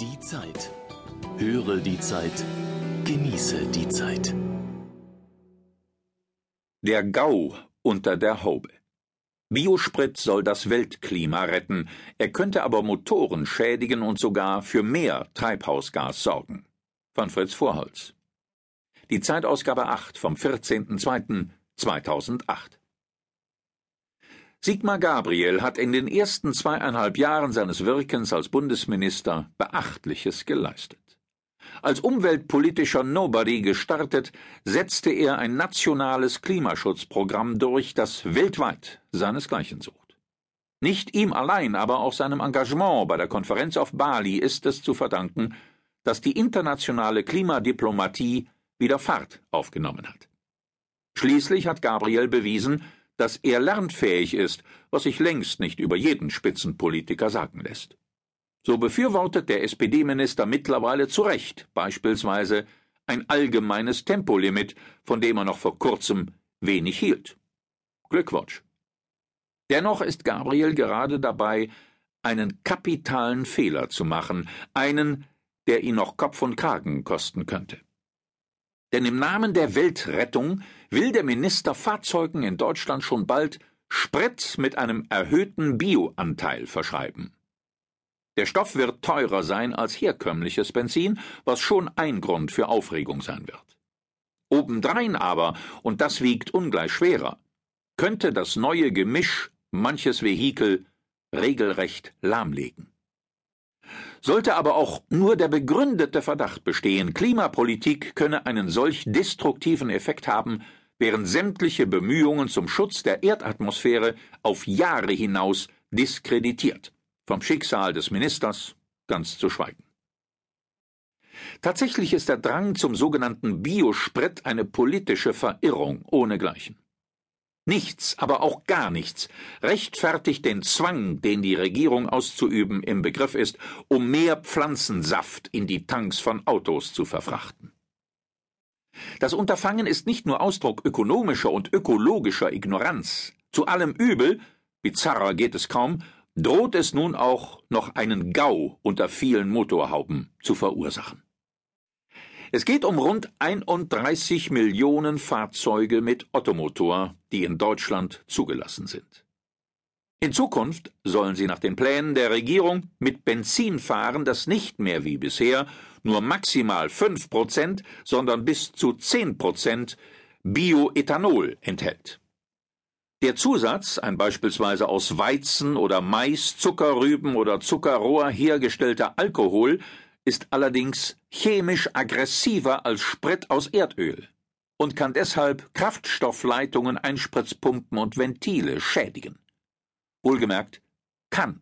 Die Zeit. Höre die Zeit. Genieße die Zeit. Der GAU unter der Haube. Biosprit soll das Weltklima retten, er könnte aber Motoren schädigen und sogar für mehr Treibhausgas sorgen. Von Fritz Vorholz. Die Zeitausgabe 8 vom 14.02.2008. Sigmar Gabriel hat in den ersten zweieinhalb Jahren seines Wirkens als Bundesminister Beachtliches geleistet. Als umweltpolitischer Nobody gestartet, setzte er ein nationales Klimaschutzprogramm durch, das weltweit seinesgleichen sucht. Nicht ihm allein, aber auch seinem Engagement bei der Konferenz auf Bali ist es zu verdanken, dass die internationale Klimadiplomatie wieder Fahrt aufgenommen hat. Schließlich hat Gabriel bewiesen, dass er lernfähig ist, was sich längst nicht über jeden Spitzenpolitiker sagen lässt. So befürwortet der SPD-Minister mittlerweile zu Recht beispielsweise ein allgemeines Tempolimit, von dem er noch vor kurzem wenig hielt. Glückwunsch. Dennoch ist Gabriel gerade dabei, einen kapitalen Fehler zu machen, einen, der ihn noch Kopf und Kragen kosten könnte. Denn im Namen der Weltrettung will der Minister Fahrzeugen in Deutschland schon bald Sprit mit einem erhöhten Bioanteil verschreiben. Der Stoff wird teurer sein als herkömmliches Benzin, was schon ein Grund für Aufregung sein wird. Obendrein aber, und das wiegt ungleich schwerer, könnte das neue Gemisch manches Vehikel regelrecht lahmlegen. Sollte aber auch nur der begründete Verdacht bestehen, Klimapolitik könne einen solch destruktiven Effekt haben, wären sämtliche Bemühungen zum Schutz der Erdatmosphäre auf Jahre hinaus diskreditiert, vom Schicksal des Ministers ganz zu schweigen. Tatsächlich ist der Drang zum sogenannten Biosprit eine politische Verirrung ohnegleichen. Nichts, aber auch gar nichts rechtfertigt den Zwang, den die Regierung auszuüben im Begriff ist, um mehr Pflanzensaft in die Tanks von Autos zu verfrachten. Das Unterfangen ist nicht nur Ausdruck ökonomischer und ökologischer Ignoranz. Zu allem Übel, bizarrer geht es kaum, droht es nun auch noch einen Gau unter vielen Motorhauben zu verursachen. Es geht um rund 31 Millionen Fahrzeuge mit Ottomotor, die in Deutschland zugelassen sind. In Zukunft sollen sie nach den Plänen der Regierung mit Benzin fahren, das nicht mehr wie bisher nur maximal 5 Prozent, sondern bis zu 10 Prozent Bioethanol enthält. Der Zusatz, ein beispielsweise aus Weizen oder Mais, Zuckerrüben oder Zuckerrohr hergestellter Alkohol, ist allerdings chemisch aggressiver als Sprit aus Erdöl und kann deshalb Kraftstoffleitungen, Einspritzpumpen und Ventile schädigen. Wohlgemerkt, kann.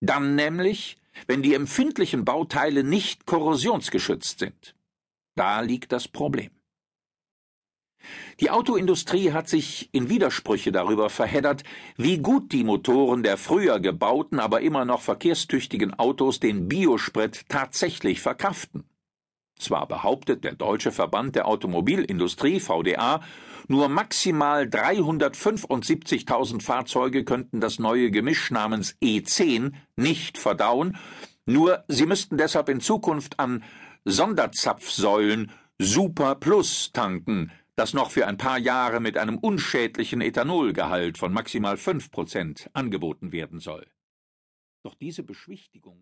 Dann nämlich, wenn die empfindlichen Bauteile nicht korrosionsgeschützt sind. Da liegt das Problem. Die Autoindustrie hat sich in Widersprüche darüber verheddert, wie gut die Motoren der früher gebauten, aber immer noch verkehrstüchtigen Autos den Biosprit tatsächlich verkraften. Zwar behauptet der Deutsche Verband der Automobilindustrie VDA, nur maximal 375.000 Fahrzeuge könnten das neue Gemisch namens E10 nicht verdauen, nur sie müssten deshalb in Zukunft an Sonderzapfsäulen Super Plus tanken, das noch für ein paar Jahre mit einem unschädlichen Ethanolgehalt von maximal fünf Prozent angeboten werden soll. Doch diese Beschwichtigung